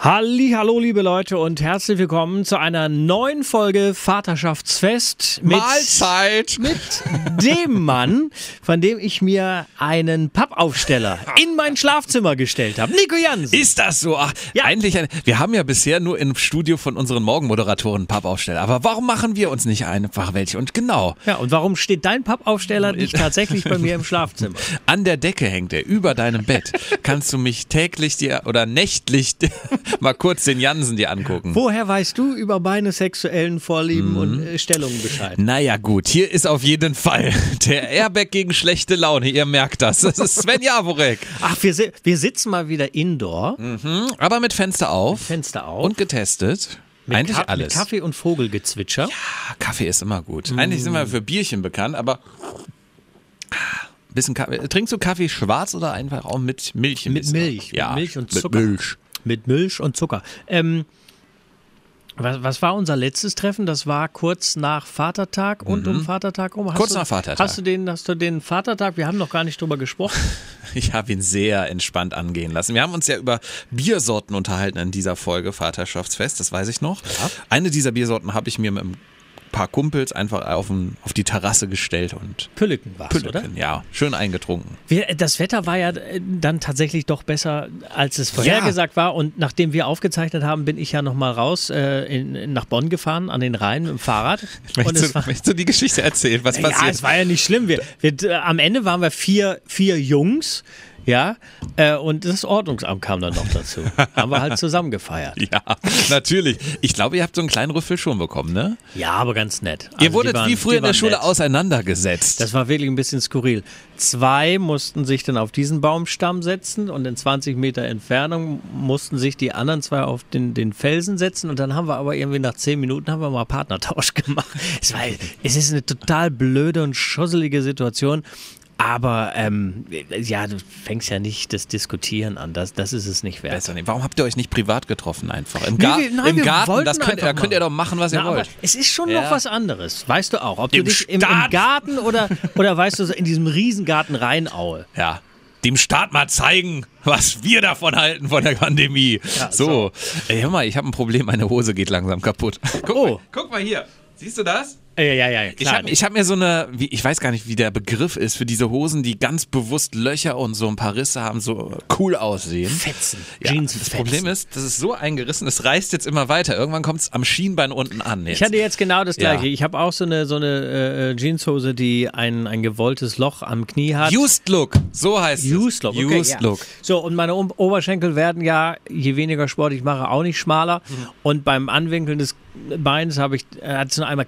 Halli, hallo liebe Leute und herzlich willkommen zu einer neuen Folge Vaterschaftsfest mit, Mahlzeit mit dem Mann, von dem ich mir einen Pappaufsteller in mein Schlafzimmer gestellt habe. Nico Jansen. Ist das so? Ach, ja. eigentlich ein, wir haben ja bisher nur im Studio von unseren Morgenmoderatoren Pappaufsteller, aber warum machen wir uns nicht einfach welche und genau. Ja, und warum steht dein Pappaufsteller nicht tatsächlich bei mir im Schlafzimmer? An der Decke hängt er über deinem Bett. Kannst du mich täglich dir oder nächtlich mal kurz den Jansen dir angucken. Woher weißt du über meine sexuellen Vorlieben mhm. und äh, Stellungen Bescheid? Naja, gut, hier ist auf jeden Fall der Airbag gegen schlechte Laune. Ihr merkt das. Das ist Sven Jaworek. Ach, wir, wir sitzen mal wieder indoor. Mhm, aber mit Fenster auf. Mit Fenster auf. Und getestet. Mit Eigentlich Ka alles. Mit Kaffee und Vogelgezwitscher. Ja, Kaffee ist immer gut. Mm. Eigentlich sind wir für Bierchen bekannt, aber bisschen Kaffee. Trinkst du Kaffee schwarz oder einfach auch mit Milch? Mit Milch. Ja, mit Milch und Zucker. Mit Milch. Mit Milch und Zucker. Ähm, was, was, war unser letztes Treffen? Das war kurz nach Vatertag und mhm. um Vatertag rum. Hast kurz du, nach Vatertag. Hast du, den, hast du den Vatertag? Wir haben noch gar nicht drüber gesprochen. ich habe ihn sehr entspannt angehen lassen. Wir haben uns ja über Biersorten unterhalten in dieser Folge Vaterschaftsfest, das weiß ich noch. Ja. Eine dieser Biersorten habe ich mir mit einem paar Kumpels einfach auf, ein, auf die Terrasse gestellt und. Pülleken war es, oder? Ja, schön eingetrunken. Wir, das Wetter war ja äh, dann tatsächlich doch besser, als es vorhergesagt ja. war. Und nachdem wir aufgezeichnet haben, bin ich ja nochmal raus äh, in, nach Bonn gefahren, an den Rhein mit dem Fahrrad. Möchtest, du, möchtest du die Geschichte erzählen? Was passiert? Ja, es war ja nicht schlimm. Wir, wir, äh, am Ende waren wir vier, vier Jungs ja, äh, und das Ordnungsamt kam dann noch dazu. Haben wir halt zusammen gefeiert. Ja, natürlich. Ich glaube, ihr habt so einen kleinen Rüffel schon bekommen, ne? Ja, aber ganz nett. Also ihr wurdet waren, wie früher in der Schule nett. auseinandergesetzt. Das war wirklich ein bisschen skurril. Zwei mussten sich dann auf diesen Baumstamm setzen und in 20 Meter Entfernung mussten sich die anderen zwei auf den, den Felsen setzen und dann haben wir aber irgendwie nach 10 Minuten haben wir mal Partnertausch gemacht. Es, war, es ist eine total blöde und schusselige Situation aber ähm, ja, du fängst ja nicht das Diskutieren an. Das, das ist es nicht wert. Nicht. Warum habt ihr euch nicht privat getroffen einfach? Im, Gar nee, wir, nein, Im Garten, das könnt, da könnt ihr doch machen, was Na, ihr wollt. Es ist schon ja. noch was anderes. Weißt du auch. Ob Dem du dich im, im, Garten oder, oder weißt du, in diesem Riesengarten Rheinaue. Ja. Dem Staat mal zeigen, was wir davon halten von der Pandemie. Ja, so. so. Ey, hör mal, ich habe ein Problem, meine Hose geht langsam kaputt. Guck, oh. mal, guck mal hier. Siehst du das? Ja, ja, ja. Ich habe hab mir so eine, ich weiß gar nicht, wie der Begriff ist, für diese Hosen, die ganz bewusst Löcher und so ein paar Risse haben, so cool aussehen. Fetzen. Ja, Jeans das Fetzen. Problem ist, das ist so eingerissen, es reißt jetzt immer weiter. Irgendwann kommt es am Schienbein unten an. Jetzt. Ich hatte jetzt genau das gleiche. Ja. Ich habe auch so eine, so eine äh, Jeanshose, die ein, ein gewolltes Loch am Knie hat. Used Look, so heißt Used Look. es. Okay, Used. Look. So, und meine Oberschenkel werden ja, je weniger Sport ich mache, auch nicht schmaler. Mhm. Und beim Anwinkeln des Beins habe ich, äh, hat es nur einmal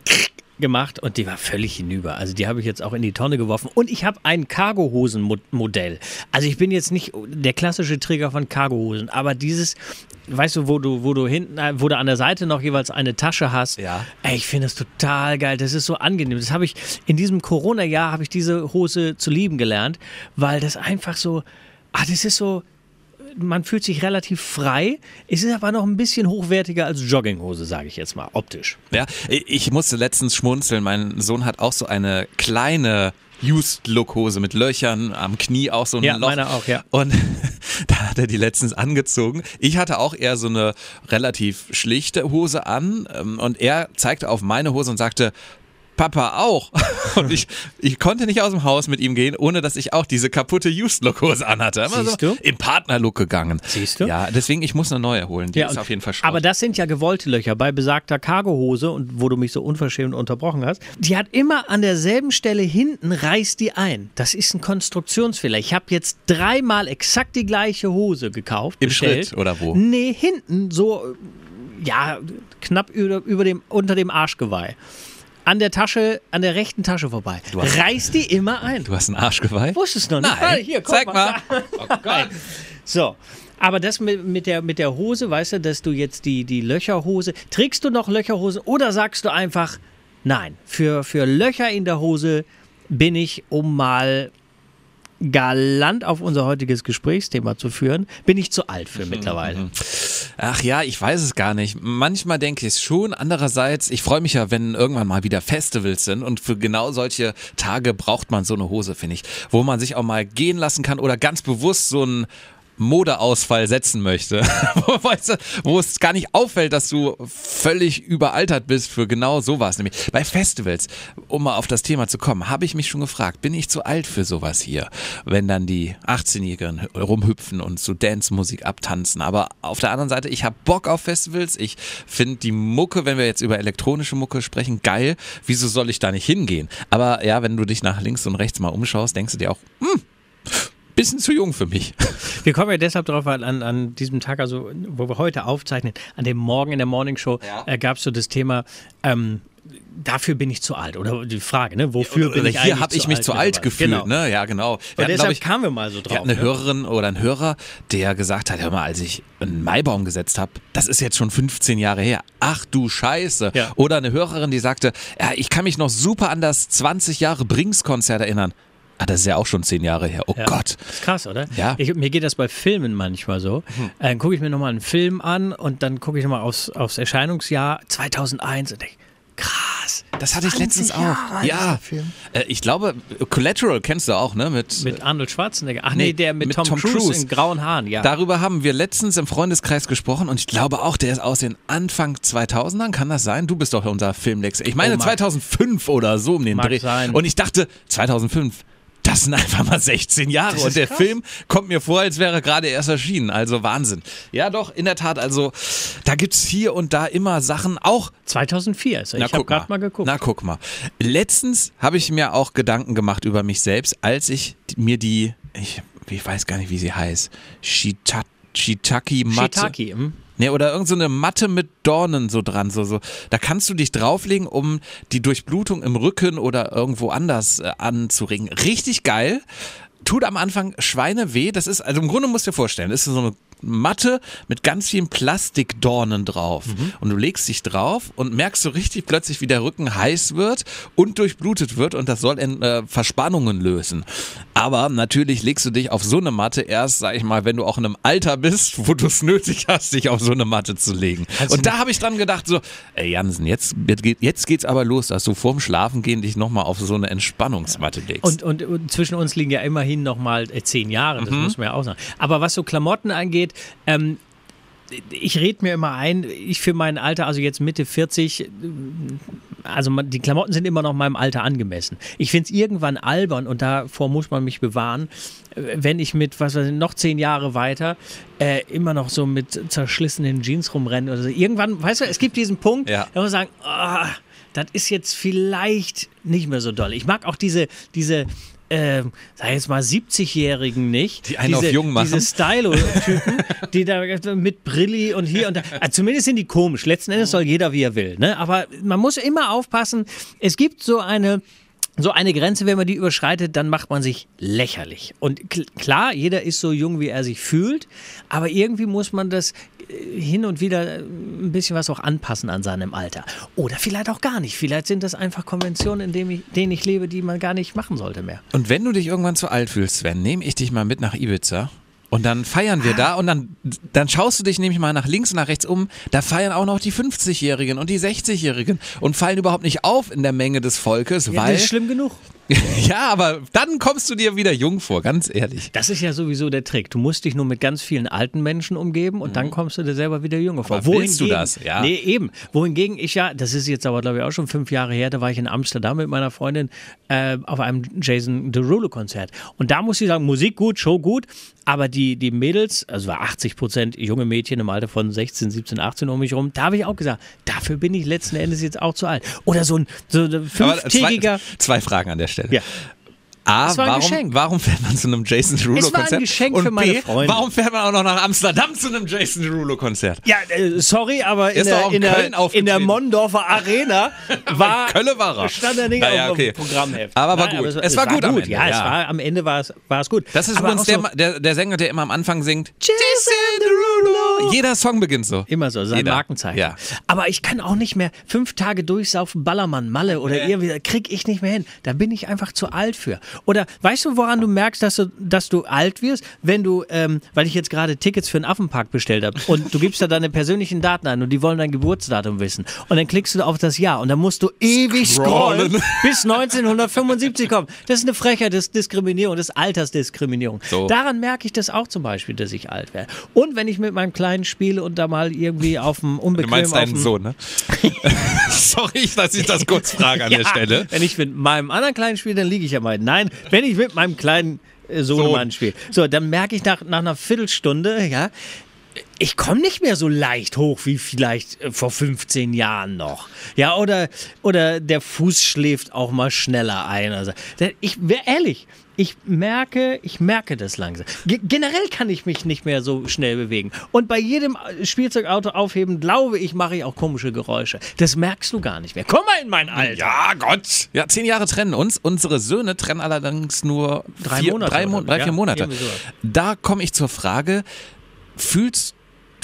gemacht und die war völlig hinüber. Also die habe ich jetzt auch in die Tonne geworfen. Und ich habe ein Cargohosen-Modell. Also ich bin jetzt nicht der klassische Träger von Cargohosen, aber dieses, weißt du, wo du, wo du hinten, äh, wo du an der Seite noch jeweils eine Tasche hast. Ja. Ey, ich finde das total geil. Das ist so angenehm. Das habe ich in diesem Corona-Jahr habe ich diese Hose zu lieben gelernt, weil das einfach so, ah, das ist so, man fühlt sich relativ frei. Es ist aber noch ein bisschen hochwertiger als Jogginghose, sage ich jetzt mal, optisch. Ja, ich musste letztens schmunzeln. Mein Sohn hat auch so eine kleine Used-Look-Hose mit Löchern am Knie auch so ein ja, Loch. Meine auch, ja. Und da hat er die letztens angezogen. Ich hatte auch eher so eine relativ schlichte Hose an ähm, und er zeigte auf meine Hose und sagte, Papa auch. Und ich, ich konnte nicht aus dem Haus mit ihm gehen, ohne dass ich auch diese kaputte Used-Look-Hose anhatte. Immer Siehst so du? Im Partner-Look gegangen. Siehst du? Ja, deswegen, ich muss eine neue holen. Die ja, ist auf jeden Fall Schrott. Aber das sind ja gewollte Löcher. Bei besagter Cargohose, und wo du mich so unverschämt unterbrochen hast, die hat immer an derselben Stelle hinten, reißt die ein. Das ist ein Konstruktionsfehler. Ich habe jetzt dreimal exakt die gleiche Hose gekauft. Im bestellt. Schritt oder wo? Nee, hinten so, ja, knapp über, über dem, unter dem Arschgeweih an der Tasche, an der rechten Tasche vorbei. Reiß die immer ein. Du hast ein Arschgeweih? Wusstest du noch nicht? Nein. Hier, komm, Zeig mal. Oh Gott. So. Aber das mit, mit, der, mit der Hose, weißt du, dass du jetzt die, die Löcherhose, trägst du noch Löcherhose oder sagst du einfach, nein, für, für Löcher in der Hose bin ich, um mal galant auf unser heutiges Gesprächsthema zu führen, bin ich zu alt für mittlerweile. Ach ja, ich weiß es gar nicht. Manchmal denke ich es schon. Andererseits, ich freue mich ja, wenn irgendwann mal wieder Festivals sind und für genau solche Tage braucht man so eine Hose, finde ich, wo man sich auch mal gehen lassen kann oder ganz bewusst so ein Modeausfall setzen möchte, wo, es gar nicht auffällt, dass du völlig überaltert bist für genau sowas. Nämlich bei Festivals, um mal auf das Thema zu kommen, habe ich mich schon gefragt, bin ich zu alt für sowas hier? Wenn dann die 18-Jährigen rumhüpfen und zu Dance-Musik abtanzen. Aber auf der anderen Seite, ich habe Bock auf Festivals. Ich finde die Mucke, wenn wir jetzt über elektronische Mucke sprechen, geil. Wieso soll ich da nicht hingehen? Aber ja, wenn du dich nach links und rechts mal umschaust, denkst du dir auch, hm, bisschen zu jung für mich. Wir kommen ja deshalb darauf, weil an, an diesem Tag, also wo wir heute aufzeichnen, an dem Morgen in der Morning Show Ja. äh, gab es so das Thema, ähm, dafür bin ich zu alt. Oder die Frage, ne? Wofür bin Oder ich hier eigentlich habe ich mich zu alt gefühlt, Genau. ne? Ja, genau. Wir hatten, deshalb ich, kamen wir mal so wir drauf. hatten eine ne? Hörerin oder ein Hörer, der gesagt hat, hör mal, als ich einen Maibaum gesetzt habe, das ist jetzt schon 15 Jahre her. Ach du Scheiße. Ja. Oder eine Hörerin, die sagte, ja, ich kann mich noch super an das 20 Jahre Brings-Konzert erinnern. Ah, das ist ja auch schon 10 Jahre her. Oh Ja. Gott. Das ist krass, oder? Ja. Ich, mir geht das bei Filmen manchmal so. Hm. Äh, Dann gucke ich mir nochmal einen Film an und dann gucke ich nochmal aufs, aufs Erscheinungsjahr 2001 und denke, krass. Das hatte ich 20 letztens Jahre auch. Ja. Äh, ich glaube, Collateral kennst du auch, ne? Mit, Mit Arnold Schwarzenegger. Ach nee, Nee, der mit, mit Tom, Tom Cruise, Cruise. in grauen Haaren, ja. Darüber haben wir letztens im Freundeskreis gesprochen und ich glaube auch, der ist aus den Anfang 2000ern. Kann das sein? Du bist doch unser Filmlex. Ich meine Oh, mag- 2005 oder so um den Mag Dreh. sein. Und ich dachte, 2005. Das sind einfach mal 16 Jahre und der Film kommt mir vor, als wäre er gerade erst erschienen. Also Wahnsinn. Ja, doch, in der Tat. Also da gibt's hier und da immer Sachen, auch 2004 ist er. Ich habe gerade mal geguckt. Na, guck mal. Letztens habe ich mir auch Gedanken gemacht über mich selbst, als ich mir die, ich, ich weiß gar nicht, wie sie heißt, Shita, Shiitake Matte. Shiitake, hm? Nee, oder irgend so Matte mit Dornen so dran, so, so. Da kannst du dich drauflegen, um die Durchblutung im Rücken oder irgendwo anders äh, anzuregen. Richtig geil. Tut am Anfang Schweine weh. Das ist, also im Grunde musst du dir vorstellen, das ist so eine Matte mit ganz vielen Plastikdornen drauf. Und du legst dich drauf und merkst so richtig plötzlich, wie der Rücken heiß wird und durchblutet wird und das soll äh, Verspannungen lösen. Aber natürlich legst du dich auf so eine Matte erst, sag ich mal, wenn du auch in einem Alter bist, wo du es nötig hast, dich auf so eine Matte zu legen. und da habe ich dran gedacht, so, ey Jansen, jetzt, geht- jetzt geht's aber los, dass du vorm Schlafengehen dich nochmal auf so eine Entspannungsmatte legst. Und, und, und zwischen uns liegen ja immerhin nochmal äh, zehn Jahre, Mhm. das muss man ja auch sagen. Aber was so Klamotten angeht, ähm, ich rede mir immer ein, ich für mein Alter, also jetzt Mitte 40, äh, also die Klamotten sind immer noch meinem Alter angemessen. Ich finde es irgendwann albern und davor muss man mich bewahren, wenn ich mit, was weiß ich, noch zehn Jahre weiter äh, immer noch so mit zerschlissenen Jeans rumrenne oder so. Irgendwann, weißt du, es gibt diesen Punkt, Ja. da muss man sagen, ah, das ist jetzt vielleicht nicht mehr so doll. Ich mag auch diese, diese ähm, sag ich jetzt mal 70-Jährigen nicht. Die einen diese, auf jung machen. Diese Stylo-Typen, die da mit Brilli und hier und da. Also zumindest sind die komisch. Letzten Endes soll jeder, wie er will. Ne? Aber man muss immer aufpassen. Es gibt so eine. So eine Grenze, wenn man die überschreitet, dann macht man sich lächerlich. Und kl- klar, jeder ist so jung, wie er sich fühlt, aber irgendwie muss man das äh, hin und wieder äh, ein bisschen was auch anpassen an seinem Alter. Oder vielleicht auch gar nicht. Vielleicht sind das einfach Konventionen, in denen ich, denen ich lebe, die man gar nicht machen sollte mehr. Und wenn du dich irgendwann zu alt fühlst, Sven, nehme ich dich mal mit nach Ibiza. Und dann feiern wir da und dann, dann schaust du dich nämlich mal nach links und nach rechts um. Da feiern auch noch die 50-Jährigen und die 60-Jährigen und fallen überhaupt nicht auf in der Menge des Volkes, Ja, weil. das ist schlimm genug. ja, aber dann kommst du dir wieder jung vor, ganz ehrlich. Das ist ja sowieso der Trick. Du musst dich nur mit ganz vielen alten Menschen umgeben und dann kommst du dir selber wieder jünger vor. Mhm. Aber willst du das? Ja. Nee, eben. Wohingegen ich ja, das ist jetzt aber glaube ich auch schon fünf Jahre her, da war ich in Amsterdam mit meiner Freundin äh, auf einem Jason Derulo-Konzert. Und da muss ich sagen, Musik gut, Show gut, aber die, die Mädels, also war 80 Prozent junge Mädchen im Alter von 16, 17, 18 um mich rum, da habe ich auch gesagt, dafür bin ich letzten Endes jetzt auch zu alt. Oder so ein, so ein fünftägiger... zwei, zwei Fragen an der Stelle. Ja. A, Es war warum, warum fährt man zu einem Jason Derulo-Konzert? Es war ein Geschenk und für meine B, Freunde. warum fährt man auch noch nach Amsterdam zu einem Jason Derulo-Konzert? Ja, äh, sorry, aber in der, in der, in der Mondorfer Arena war, Kölle war er. stand er nicht Naja, auf okay. dem Programmheft. Aber war Nein, gut. es, Es war gut am Ende, Ja, es ja. war, am Ende war es, war es gut. Das ist Aber übrigens so, der, der Sänger, der immer am Anfang singt. Jason Derulo. Jeder Song beginnt so. Immer so, sein Jeder. Markenzeichen. Ja. Aber ich kann auch nicht mehr fünf Tage durchsaufen, Ballermann, Malle oder irgendwie, krieg ich nicht mehr hin. Da bin ich einfach zu alt für. Oder weißt du, woran du merkst, dass du, dass du alt wirst? Wenn du, ähm, weil ich jetzt gerade Tickets für einen Affenpark bestellt habe und du gibst da deine persönlichen Daten ein und die wollen dein Geburtsdatum wissen. Und dann klickst du auf das Jahr und dann musst du ewig scrollen, Scrollen. bis 1975 kommen. Das ist eine Frechheit, das ist Diskriminierung, das ist Altersdiskriminierung. So. Daran merke ich das auch zum Beispiel, dass ich alt werde. Und wenn ich mit meinem Kleinen spiele und da mal irgendwie auf dem Du unbequem meinst auf deinen Sohn, ne? Sorry, dass ich das kurz frage an der Stelle. Wenn ich mit meinem anderen Kleinen spiele, dann liege ich ja mal. Nein, wenn ich mit meinem kleinen äh, Sohnemann spiele. So, dann merke ich nach, nach einer Viertelstunde, ja, ich komme nicht mehr so leicht hoch wie vielleicht äh, vor 15 Jahren noch. Ja, oder, oder der Fuß schläft auch mal schneller ein. Also, ich wäre ehrlich, ich merke, ich merke das langsam. Ge generell kann ich mich nicht mehr so schnell bewegen. Und bei jedem äh, Spielzeugauto aufheben, glaube ich, mache ich auch komische Geräusche. Das merkst du gar nicht mehr. Komm mal in mein Alter. Ja, Gott. Ja, zehn Jahre trennen uns. Unsere Söhne trennen allerdings nur Drei vier, Monate drei, Mo drei ja, vier Monate. irgendwie sowas. Da komme ich zur Frage, fühlst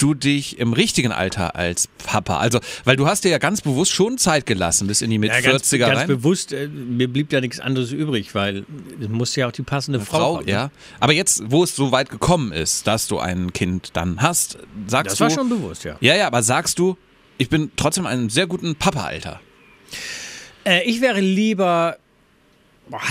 du dich im richtigen Alter als Papa? Also, weil du hast dir ja ganz bewusst schon Zeit gelassen bis in die mit Ja, ganz, 40er ganz rein. bewusst, äh, mir blieb ja nichts anderes übrig, weil es musste ja auch die passende Frau, Frau, kommen. ne? ja. Aber jetzt, wo es so weit gekommen ist, dass du ein Kind dann hast, sagst Das du. war schon bewusst, ja. Ja, ja, aber sagst du, ich bin trotzdem in einem sehr guten Papa-Alter. Äh, ich wäre lieber boah,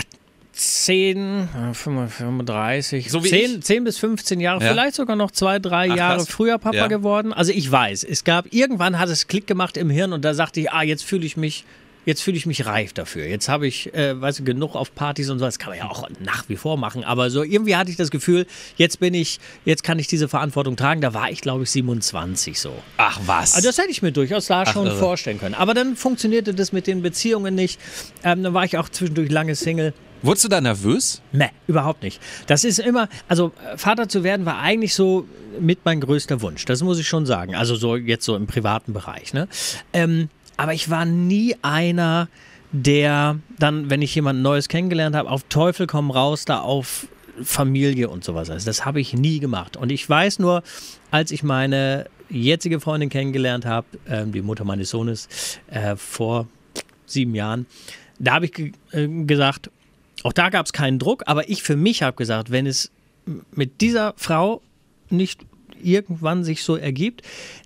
10, äh, 35, So wie 10, 10 bis 15 Jahre, Ja. vielleicht sogar noch zwei, drei Ach, Jahre krass. früher Papa Ja. geworden. Also ich weiß, es gab, irgendwann hat es Klick gemacht im Hirn und da sagte ich, ah, jetzt fühle ich mich, jetzt fühle ich mich reif dafür. Jetzt habe ich, äh, weißt du, genug auf Partys und so, das kann man ja auch nach wie vor machen, aber so irgendwie hatte ich das Gefühl, jetzt bin ich, jetzt kann ich diese Verantwortung tragen. Da war ich, glaube ich, 27 so. Ach was. Also das hätte ich mir durchaus da schon irre. vorstellen können. Aber dann funktionierte das mit den Beziehungen nicht. Ähm, dann war ich auch zwischendurch lange Single. Wurdest du da nervös? Nee, überhaupt nicht. Das ist immer, also äh, Vater zu werden war eigentlich so mit mein größter Wunsch. Das muss ich schon sagen. Also so jetzt so im privaten Bereich. Ne? Ähm, aber ich war nie einer, der dann, wenn ich jemand Neues kennengelernt habe, auf Teufel komm raus, da auf Familie und sowas. Also das habe ich nie gemacht. Und ich weiß nur, als ich meine jetzige Freundin kennengelernt habe, ähm, die Mutter meines Sohnes, äh, vor sieben Jahren, da habe ich ge äh, gesagt, auch da gab es keinen Druck, aber ich für mich habe gesagt, wenn es mit dieser Frau nicht irgendwann sich so ergibt,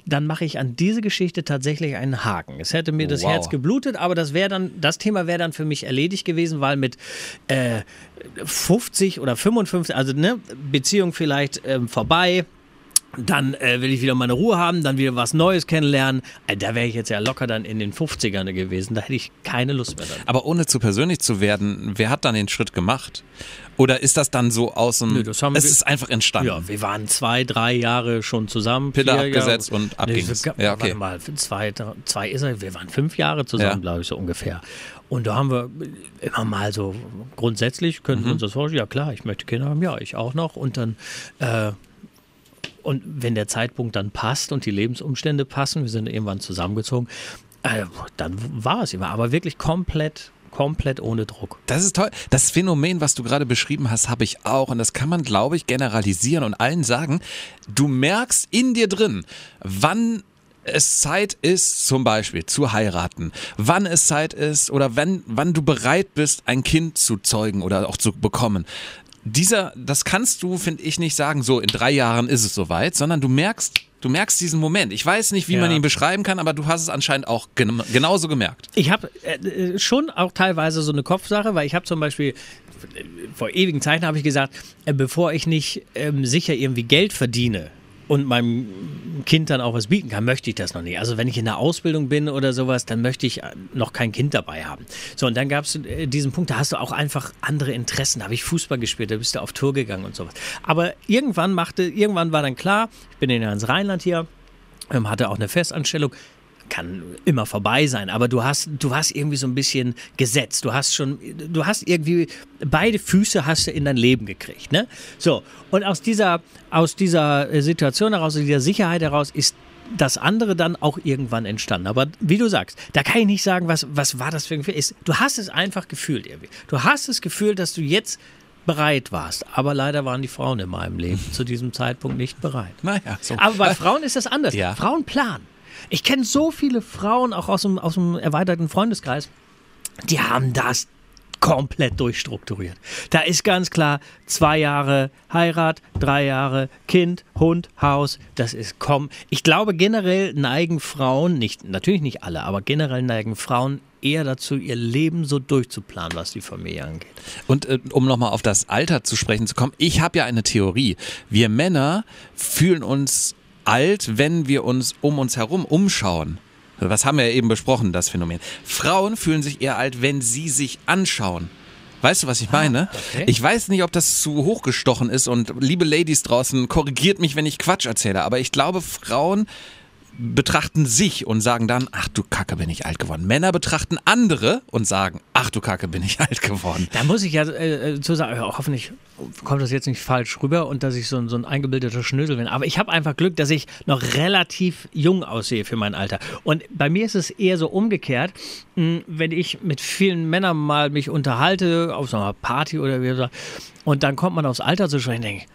dann mache ich an diese Geschichte tatsächlich einen Haken. Es hätte mir das Wow. Herz geblutet, aber das wäre dann, das Thema wäre dann für mich erledigt gewesen, weil mit äh, 50 oder 55, also ne, Beziehung vielleicht ähm, vorbei, dann äh, will ich wieder meine Ruhe haben, dann wieder was Neues kennenlernen. Äh, da wäre ich jetzt ja locker dann in den 50ern gewesen. Da hätte ich keine Lust mehr dann. Aber ohne zu persönlich zu werden, wer hat dann den Schritt gemacht? Oder ist das dann so aus dem. Nö, das haben es wir- ist einfach entstanden. Ja, wir waren zwei, drei Jahre schon zusammen. Pille abgesetzt Jahre. und ab Nee, wir- Ja, okay. Warte mal, zwei, zwei ist er, wir waren fünf Jahre zusammen, Ja. glaube ich, so ungefähr. Und da haben wir immer mal so grundsätzlich, können Mhm. wir uns das vorstellen, ja klar, ich möchte Kinder haben, ja, ich auch noch. Und dann, äh, und wenn der Zeitpunkt dann passt und die Lebensumstände passen, wir sind irgendwann zusammengezogen, äh, dann war es immer. Aber wirklich komplett, komplett ohne Druck. Das ist toll. Das Phänomen, was du gerade beschrieben hast, habe ich auch. Und das kann man, glaube ich, generalisieren und allen sagen. Du merkst in dir drin, wann es Zeit ist, zum Beispiel zu heiraten, wann es Zeit ist oder wenn, wann du bereit bist, ein Kind zu zeugen oder auch zu bekommen. Dieser, das kannst du, finde ich, nicht sagen, so in drei Jahren ist es soweit, sondern du merkst, du merkst diesen Moment. Ich weiß nicht, wie Ja. man ihn beschreiben kann, aber du hast es anscheinend auch gen genauso gemerkt. Ich habe äh, äh, schon auch teilweise so eine Kopfsache, weil ich habe zum Beispiel vor ewigen Zeiten habe ich gesagt, äh, bevor ich nicht ähm, sicher irgendwie Geld verdiene und meinem Kind dann auch was bieten kann, möchte ich das noch nicht. Also wenn ich in der Ausbildung bin oder sowas, dann möchte ich äh, noch kein Kind dabei haben. So, und dann gab es äh, diesen Punkt, da hast du auch einfach andere Interessen. Da habe ich Fußball gespielt, da bist du auf Tour gegangen und sowas. Aber irgendwann machte, irgendwann war dann klar, ich bin in ins Rheinland hier, ähm, hatte auch eine Festanstellung. Kann immer vorbei sein, aber du hast, du hast irgendwie so ein bisschen gesetzt. Du hast schon, du hast irgendwie beide Füße hast du in dein Leben gekriegt, ne? So und aus dieser, aus dieser äh, Situation heraus, aus dieser Sicherheit heraus ist das andere dann auch irgendwann entstanden. Aber wie du sagst, da kann ich nicht sagen, was, was war das für ein Gefühl. Ist, du hast es einfach gefühlt irgendwie. Du hast es gefühlt, dass du jetzt bereit warst. Aber leider waren die Frauen in meinem Leben zu diesem Zeitpunkt nicht bereit. Naja, so. Aber bei Frauen ist das anders. Ja. Frauen planen. Ich kenne so viele Frauen, auch aus dem, aus dem erweiterten Freundeskreis, die haben das komplett durchstrukturiert. Da ist ganz klar zwei Jahre Heirat, drei Jahre Kind, Hund, Haus. Das ist komm. Ich glaube generell neigen Frauen, nicht, natürlich nicht alle, aber generell neigen Frauen eher dazu, ihr Leben so durchzuplanen, was die Familie angeht. Und äh, um nochmal auf das Alter zu sprechen zu kommen, ich habe ja eine Theorie. Wir Männer fühlen uns alt, wenn wir uns um uns herum umschauen. Was haben wir ja eben besprochen, das Phänomen. Frauen fühlen sich eher alt, wenn sie sich anschauen. Weißt du, was ich meine? Ah, okay. Ich weiß nicht, ob das zu hochgestochen ist und liebe Ladies draußen, korrigiert mich, wenn ich Quatsch erzähle, aber ich glaube, Frauen betrachten sich und sagen dann, ach du Kacke, bin ich alt geworden. Männer betrachten andere und sagen, ach du Kacke, bin ich alt geworden. Da muss ich ja äh, äh, zu sagen, ja, hoffentlich kommt das jetzt nicht falsch rüber und dass ich so, ein- so ein eingebildeter Schnösel bin. Aber ich habe einfach Glück, dass ich noch relativ jung aussehe für mein Alter. Und bei mir ist es eher so umgekehrt, mh, wenn ich mit vielen Männern mal mich unterhalte, auf so einer Party oder wie gesagt, und dann kommt man aufs Alter zu sprechen, denke ich,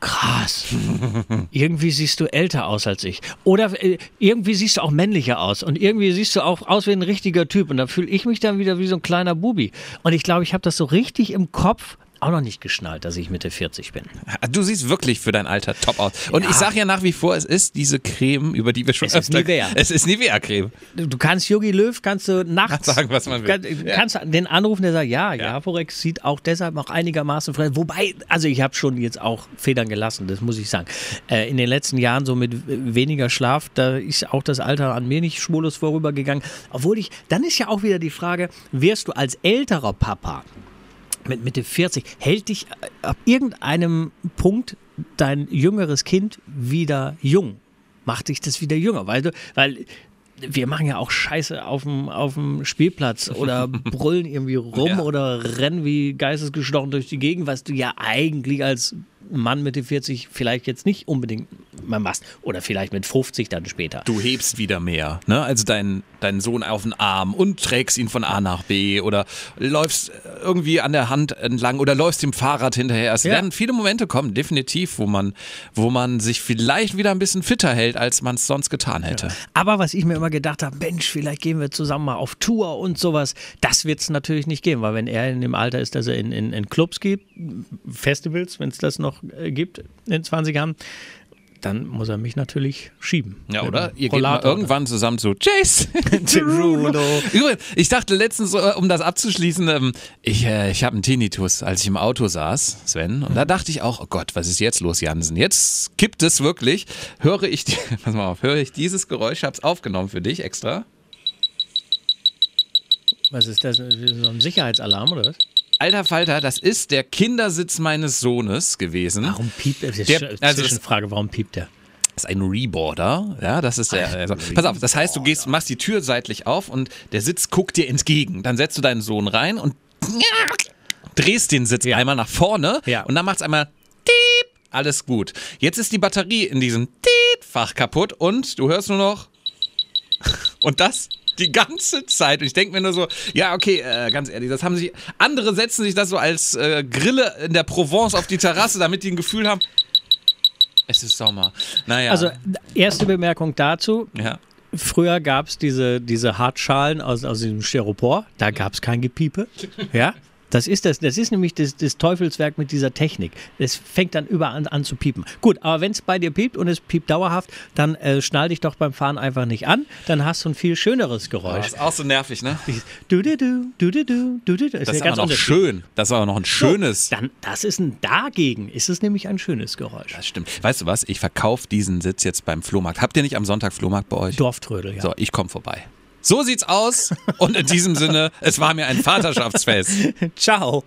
krass. irgendwie siehst du älter aus als ich. Oder äh, irgendwie siehst du auch männlicher aus. Und irgendwie siehst du auch aus wie ein richtiger Typ. Und da fühle ich mich dann wieder wie so ein kleiner Bubi. Und ich glaube, ich habe das so richtig im Kopf auch noch nicht geschnallt, dass ich Mitte 40 bin. Du siehst wirklich für dein Alter top aus. Und Ja. ich sage ja nach wie vor, es ist diese Creme, über die wir schon Es ist öfter- Nivea. Es ist Nivea-Creme. Du kannst Yogi Löw, kannst du nachts Sagen, was man will. Kann, kannst den anrufen, der sagt, ja, ja, Jaforex sieht auch deshalb noch einigermaßen frei. Wobei, also ich habe schon jetzt auch Federn gelassen, das muss ich sagen. Äh, in den letzten Jahren so mit weniger Schlaf, da ist auch das Alter an mir nicht schwurlos vorübergegangen. Obwohl ich, dann ist ja auch wieder die Frage, wirst du als älterer Papa mit Mitte 40, hält dich äh, ab irgendeinem Punkt dein jüngeres Kind wieder jung? Macht dich das wieder jünger? Weil du, weil wir machen ja auch Scheiße auf dem, auf dem Spielplatz oder brüllen irgendwie rum Ja. oder rennen wie geistesgestochen durch die Gegend, was du ja eigentlich als Mann Mitte 40 vielleicht jetzt nicht unbedingt mal machst. Oder vielleicht mit 50 dann später. Du hebst wieder mehr, ne? Also deinen deinen Sohn auf den Arm und trägst ihn von A nach B oder läufst irgendwie an der Hand entlang oder läufst dem Fahrrad hinterher. Es Ja. werden viele Momente kommen, definitiv, wo man, wo man sich vielleicht wieder ein bisschen fitter hält, als man es sonst getan hätte. Aber was ich mir immer gedacht habe, Mensch, vielleicht gehen wir zusammen mal auf Tour und sowas, das wird es natürlich nicht geben, weil wenn er in dem Alter ist, dass er in, in, in Clubs geht, Festivals, wenn es das noch äh, gibt in 20 Jahren, dann muss er mich natürlich schieben. Ja, oder? Ihr geht mal Rollator. irgendwann zusammen zu Chase. Derulo. Übrigens, ich dachte letztens, äh, um das abzuschließen, ähm, ich, äh, ich habe einen Tinnitus, als ich im Auto saß, Sven, und da dachte ich auch, oh Gott, was ist jetzt los, Jansen? Jetzt kippt es wirklich. Höre ich, die, pass mal auf, höre ich dieses Geräusch, hab's aufgenommen für dich extra. Was ist das? So ein Sicherheitsalarm oder was? Alter Falter, das ist der Kindersitz meines Sohnes gewesen. Warum piept er? Das ist Der- eine also Zwischenfrage, warum piept er? Das ist ein Reboarder, ja, das ist der. Also, pass auf, das heißt, du gehst, machst die Tür seitlich auf und der Sitz guckt dir entgegen. Dann setzt du deinen Sohn rein und drehst den Sitz Ja. einmal nach vorne Ja. und dann macht's einmal Tiep, alles gut. Jetzt ist die Batterie in diesem Tiep-Fach kaputt und du hörst nur noch und das die ganze Zeit. Und ich denke mir nur so, ja, okay, äh, ganz ehrlich, das haben sich, andere setzen sich das so als äh, Grille in der Provence auf die Terrasse, damit die ein Gefühl haben, es ist Sommer. Naja. Also, erste Bemerkung dazu. ja. Früher gab es diese, diese Hartschalen aus, aus dem Styropor, da gab es kein Gepiepe. Ja? Das ist das, das ist nämlich das, das Teufelswerk mit dieser Technik. Es fängt dann überall an, an zu piepen. Gut, aber wenn es bei dir piept und es piept dauerhaft, dann äh, schnall dich doch beim Fahren einfach nicht an, dann hast du ein viel schöneres Das Geräusch. ist auch so nervig, ne? Du, du, du, du, du, du, du, du. Das ja ist aber noch schön. Das ist aber noch ein schönes. So, dann, das ist ein dagegen, ist es nämlich ein schönes Geräusch. Das stimmt. Weißt du was? Ich verkaufe diesen Sitz jetzt beim Flohmarkt. Habt ihr nicht am Sonntag Flohmarkt bei euch? Dorftrödel, ja. So, ich komme vorbei. So sieht's aus. Und in diesem Sinne, es war mir ein Vaterschaftsfest. Ciao.